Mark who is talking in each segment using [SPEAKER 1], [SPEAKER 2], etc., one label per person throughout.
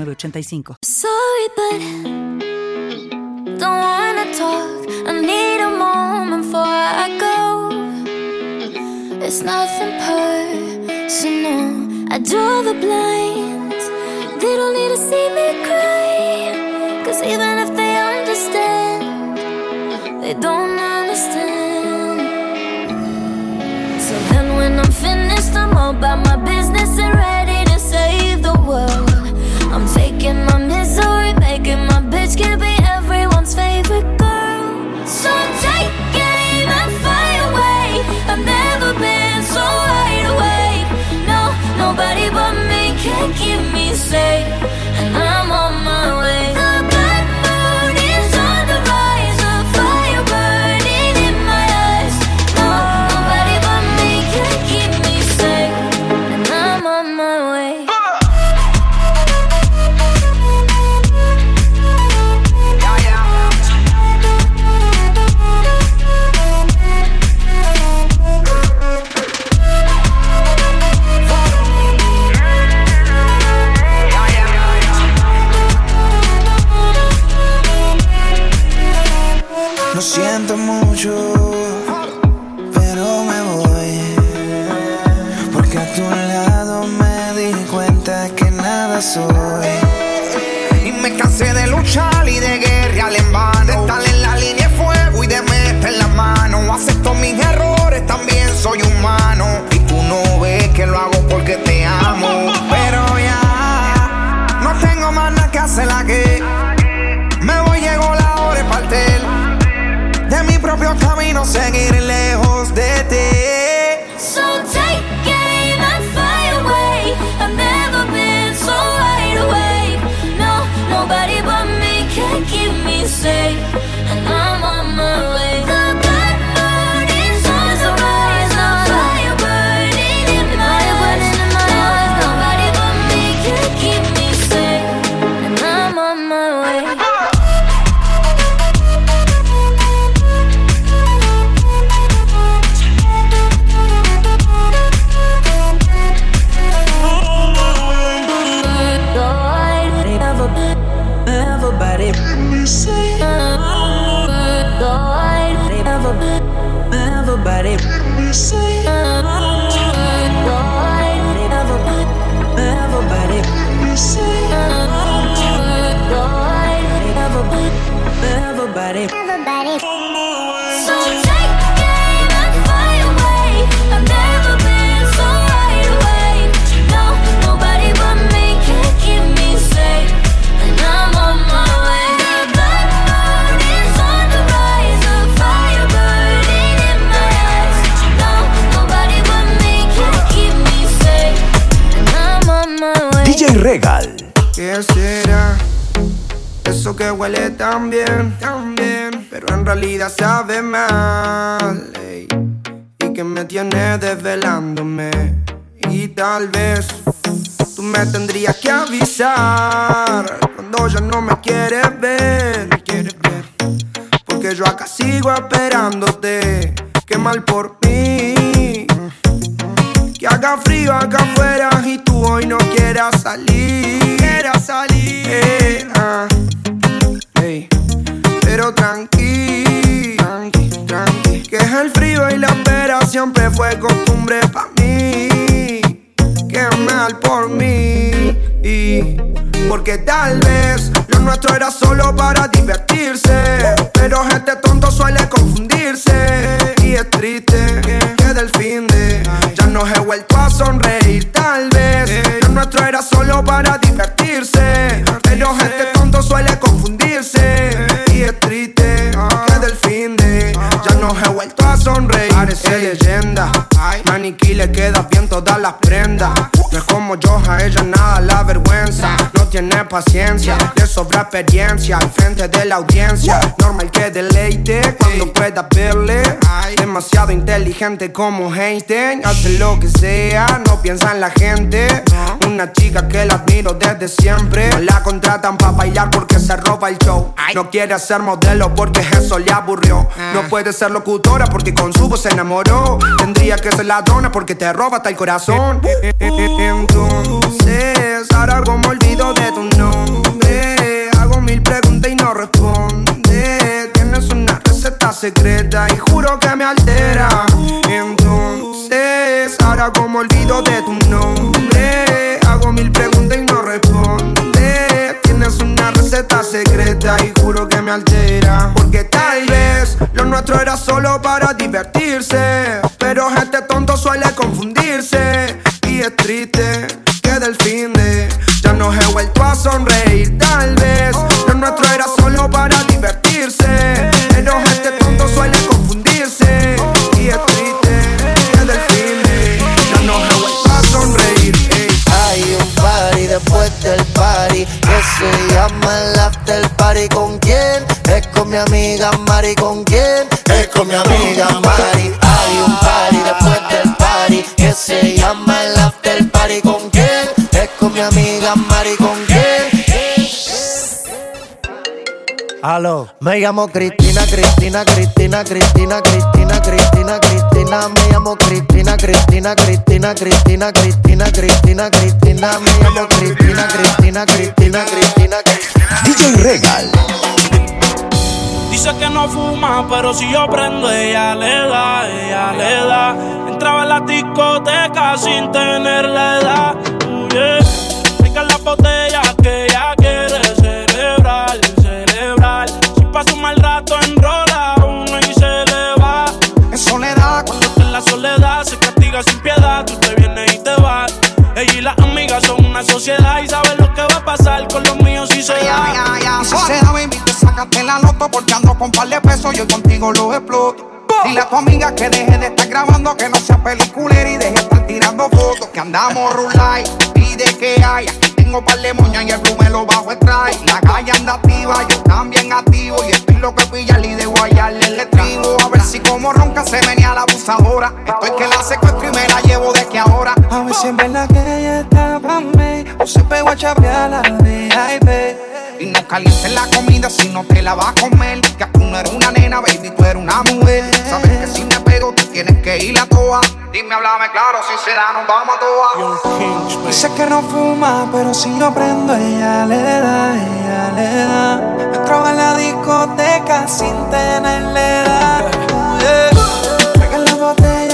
[SPEAKER 1] 8985.
[SPEAKER 2] Sorry, but don't wanna talk. I need a moment before I go. It's nothing personal. I draw the blinds. They don't need to see me even if they understand, they don't understand. So then when I'm finished, I'm all about my
[SPEAKER 3] Y me cansé de luchar y de guerrear en vano. De estar en la línea de fuego y de meter la mano. Acepto mis errores, también soy humano. Me tan bien, pero en realidad sabe mal. ey. Y que me tiene desvelándome. Y tal vez tú me tendrías que avisar cuando ya no me quieres ver. me quieres ver. Porque yo acá sigo esperándote. Qué mal por mí. Que haga frío acá afuera y tú hoy no quieras salir. Quieras salir. Eh, ah, ey. Pero tranqui, tranqui. Que es el frío y la espera siempre fue costumbre para mí. Qué mal por mí. Y porque tal vez lo nuestro era solo para divertirse. Pero gente tonto suele confundirse. Y es triste que del fin de ya no he vuelto a sonreír. Tal vez lo nuestro era solo para divertirse. Pero gente tonto suele confundirse. Parece leyenda. Maniquí le queda bien todas las prendas. No es como yo, a ella nada la vergüenza. No tiene paciencia, le sobra experiencia al frente de la audiencia. Normal que deleite cuando pueda verle. Demasiado inteligente como Einstein, hace lo que sea, no piensa en la gente. Una chica que la admiro desde siempre. la contratan para bailar porque se roba el show. No quiere ser modelo porque eso le aburrió. No puede ser locutora porque con su voz se enamoró. Tendría que ser ladrona porque te roba hasta el corazón. Entonces, ahora como olvido de Hago mil preguntas y no responde. Tienes una receta secreta y juro que me altera. Entonces, ahora como olvido de tu nombre. Hago mil preguntas y no responde. Tienes una receta secreta y juro que me altera. Porque tal vez lo nuestro era solo para divertirse. Pero este tonto suele confundirse. Y es triste sonreír.
[SPEAKER 4] Aló, me llamo Cristina, Cristina, Cristina, Cristina, Cristina, Cristina, Cristina, me llamo Cristina, Cristina, Cristina, Cristina, Cristina, Cristina, Cristina, me llamo Cristina, Cristina, Cristina, Cristina, Cristina.
[SPEAKER 5] DJ Regal.
[SPEAKER 6] Dice que no fuma, pero si yo prendo, ella le da, ella le da. Entraba en la discoteca sin tener la edad. Sociedad y saben lo que va a pasar con los míos si se da.
[SPEAKER 7] Y si se da, baby, te sacaste la loto porque ando con par de pesos, yo contigo lo exploto. Dile a tu amiga que deje de estar grabando, que no sea peliculera y deje de estar tirando fotos. Que andamos rulay, pide que haya. Aquí tengo par de moñas y el blue me lo bajo extrae. La calle anda activa, yo también activo. Y estoy lo que pilla y de guayarle el estribo. A ver si como ronca se venía la abusadora. Estoy que la secuestro y me la llevo de que ahora.
[SPEAKER 8] A ver si en verdad que ella está pa' mí. O se pegó a chapear la.
[SPEAKER 7] Y no calientes la comida si no te la vas a comer. Que tú no eres una nena, baby, tú eres una mujer. Sabes que si me pego, tú tienes que ir a toa. Dime, háblame claro, si será, nos vamos a toa.
[SPEAKER 8] Dice que no fuma, pero si yo prendo, ella le da, ella le da. Entraba en la discoteca sin tenerle edad. Yeah. Pega la botella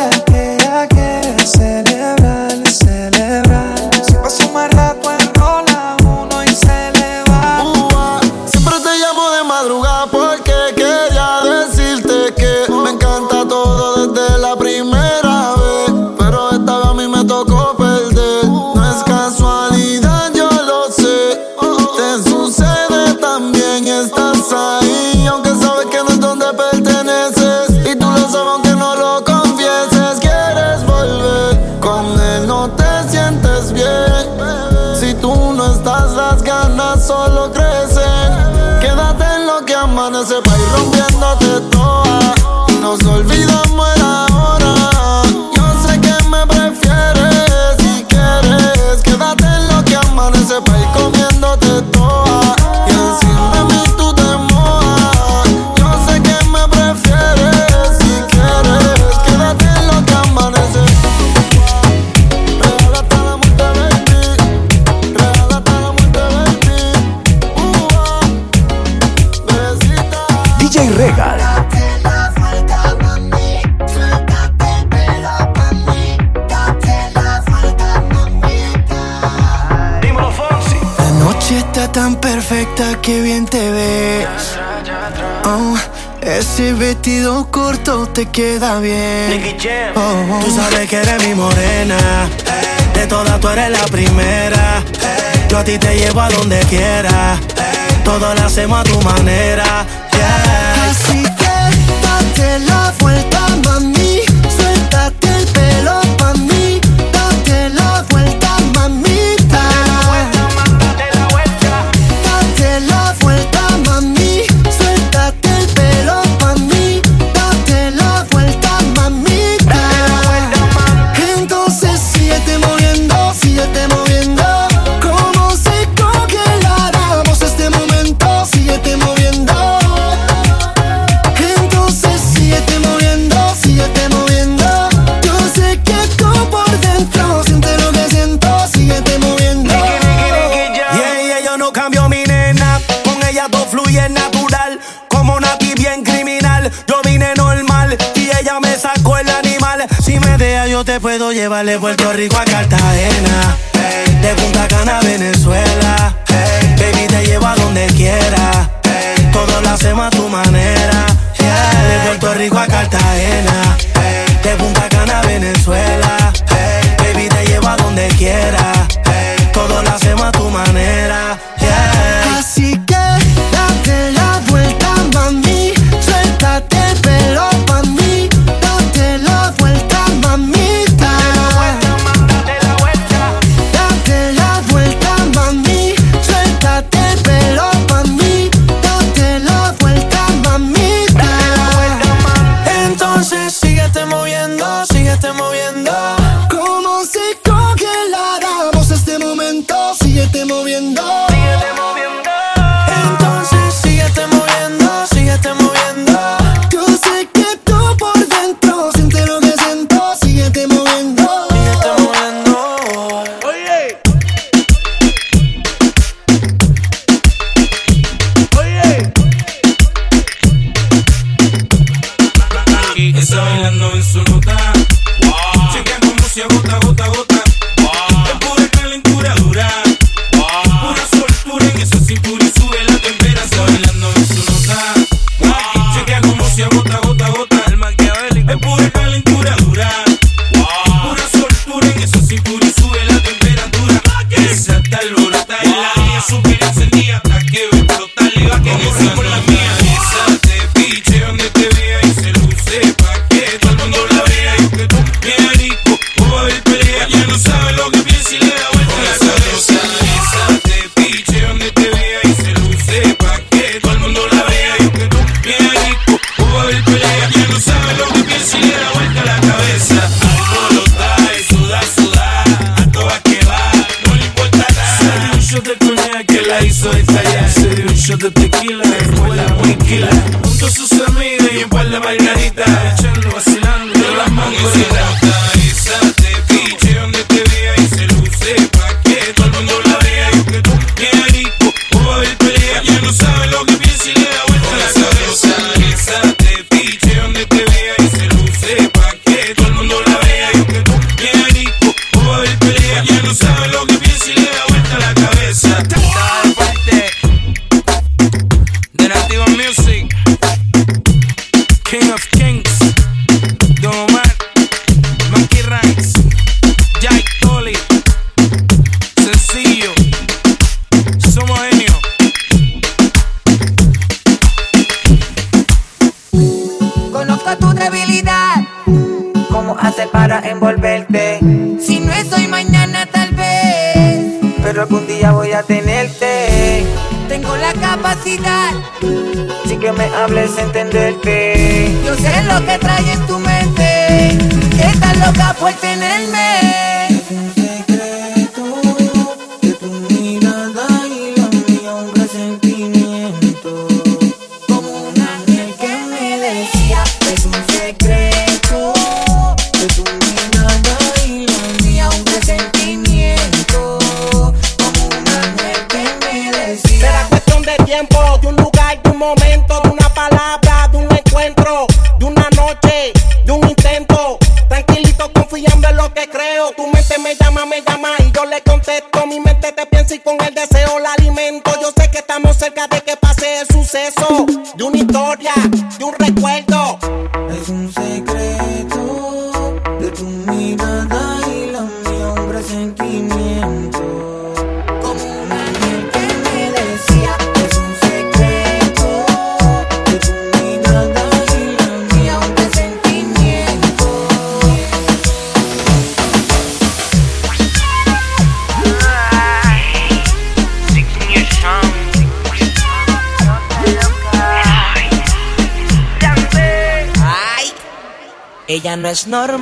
[SPEAKER 8] Oh, ese vestido corto te queda bien. Oh, oh.
[SPEAKER 6] Tú sabes que eres mi morena. De todas tú eres la primera. Yo a ti te llevo a donde quiera. Todo lo hacemos a tu manera. Yeah.
[SPEAKER 8] Así que date la vuelta,
[SPEAKER 9] ella todo fluye natural. Como Nati bien criminal, yo vine normal y ella me sacó el animal. Si me deja yo te puedo llevar de Puerto Rico a Cartagena, de Punta Cana a Venezuela. Baby te llevo a donde quiera, hey. todo lo hacemos a tu manera. De Puerto Rico a Cartagena, de Punta Cana a Venezuela. Baby te llevo a donde quiera
[SPEAKER 10] me hables, entenderte. Yo sé lo que dentro
[SPEAKER 4] de
[SPEAKER 11] una noche.
[SPEAKER 10] not a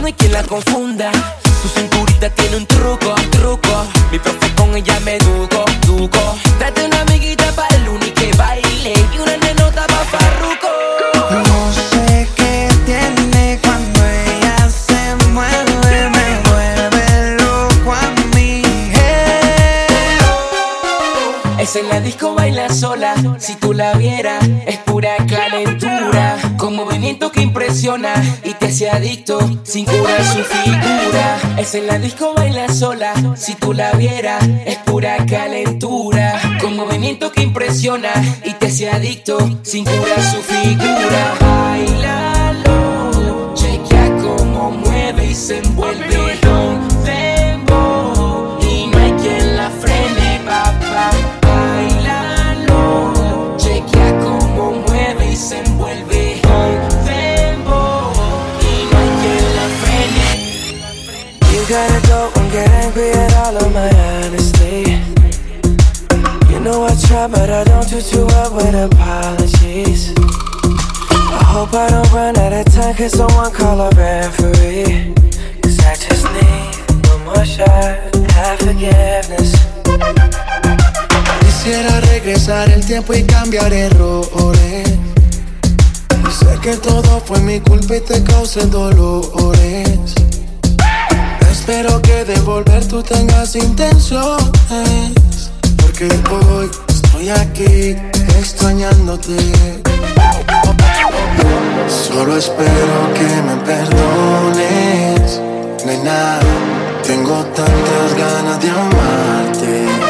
[SPEAKER 9] no hay
[SPEAKER 12] quien la confunda. Su cinturita tiene un truco, truco. Mi profe con ella me duco, duco. Trate una amiguita para el único que baile y una nenota pa' farruco.
[SPEAKER 13] No sé qué tiene cuando ella se mueve, me vuelve loco a mí.
[SPEAKER 12] Es en la disco baila sola, si tú la vieras, es pura movimiento que impresiona y te hace adicto sin curar su figura. Es en la disco baila sola, si tú la vieras, es pura calentura. Con movimiento que impresiona y te hace adicto sin curar su figura. Bailalo, chequea cómo mueve y se envuelve.
[SPEAKER 3] At all of my honesty. You know I try, but I don't do too well with apologies. I hope I don't run out of time, cause someone call a referee. Cause I just need one more shot, have forgiveness.
[SPEAKER 14] Quisiera regresar el tiempo y cambiar errores. Y sé que todo fue mi culpa y te causé dolores. Espero que de volver tú tengas intenciones. Porque hoy estoy aquí extrañándote. Solo espero que me perdones. Nena, tengo tantas ganas de amarte.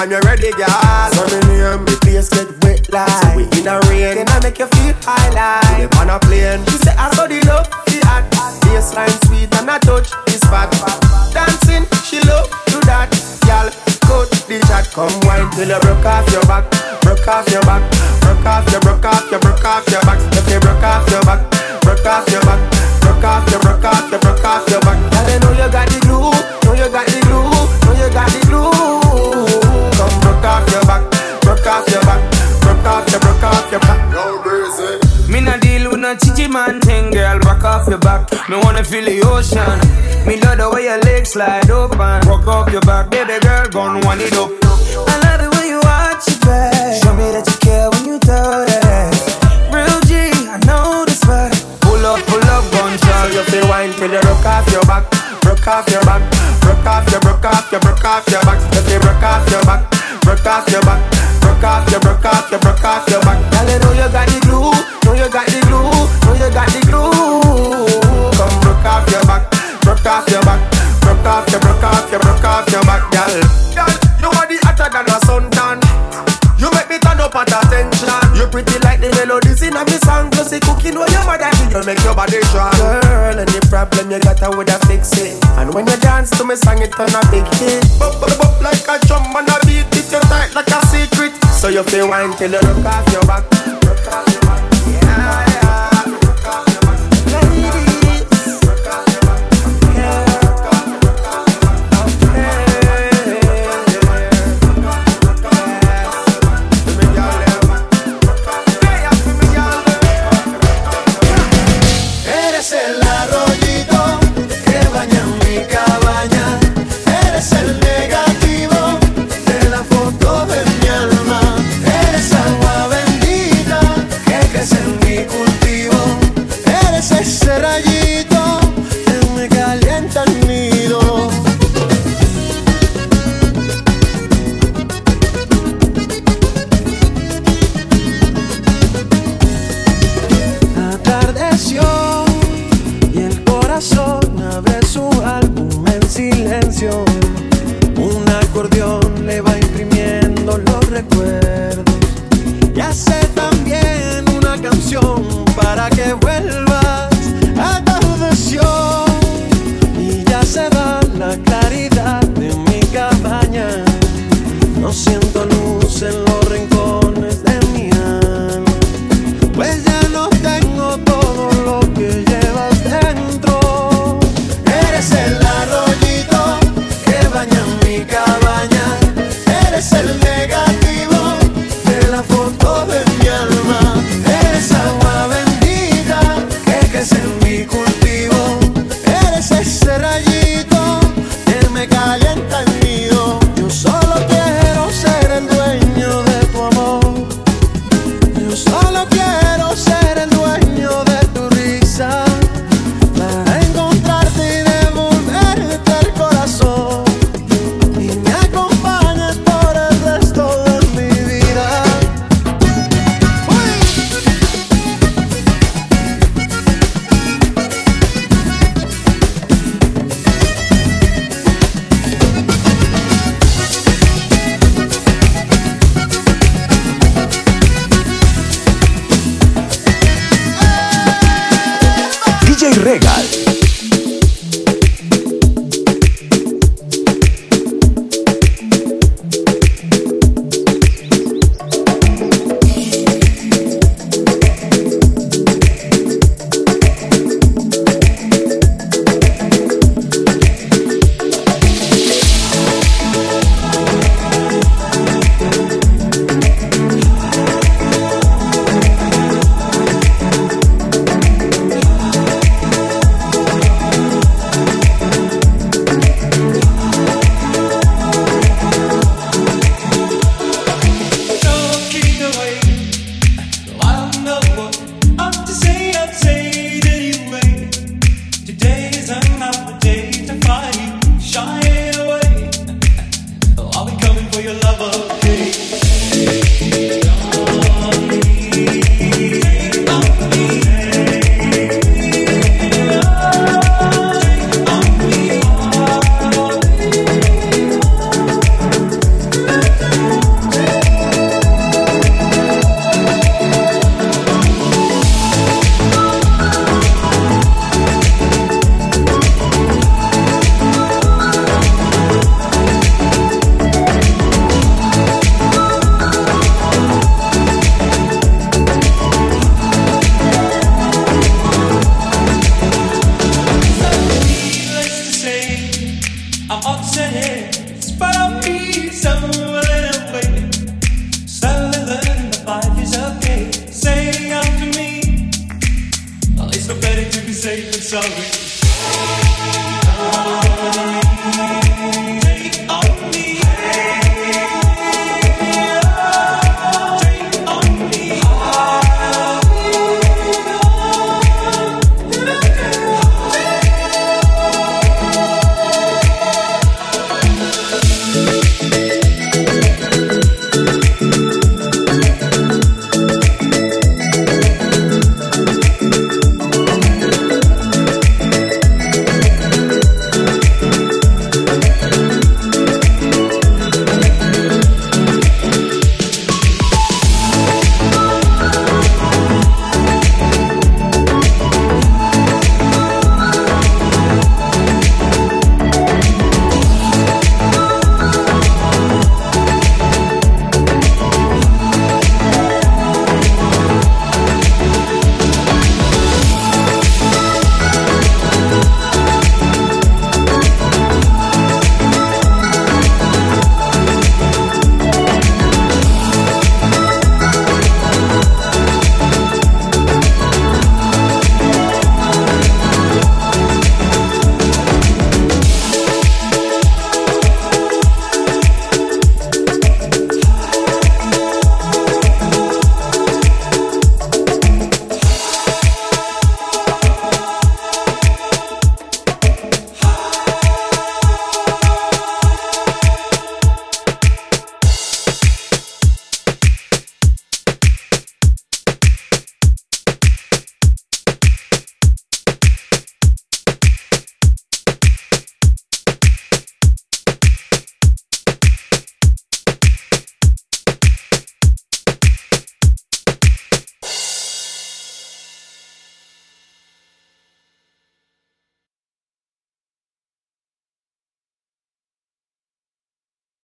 [SPEAKER 15] anytime you're ready, girl. So me name, the place get wet like so we in a rain. Can I make you feel high like? On a plane. She say I saw the love, the hot. Baseline sweet and I touch is fat. Dancing, she love do that. Girl, cut the chat, come wine till you broke off your back, broke off your back, broke off your, broke off your, broke off your back. If you broke off your back, man thing, girl. rock off your back. Me wanna feel the ocean. Me love the way your legs slide open. Rock off your back, baby girl, gon' wind it up.
[SPEAKER 3] I love it when you watch your back. Show me that you care when you throw that ass. Real G, I know this spot.
[SPEAKER 15] Pull up, pull up, gunshot. You feel wine till you broke off your back, broke off your back, broke off your, broke off your, broke off your back. If you broke off your back, rock off your back, rock off your, broke off your, broke off your back. girl.
[SPEAKER 16] Girl, you are the hotter than a suntan. You make me turn up at attention. You pretty like the melodies in a me song. Plus the cooking where your mother do, you make your body strong. Girl, any problem you got, I woulda fix it. And when you dance to me song, it turn a big hit. Bop, bop, bop like a drum and a beat. It you tight like a secret. So you feel wine till you look off your back. Look off your back.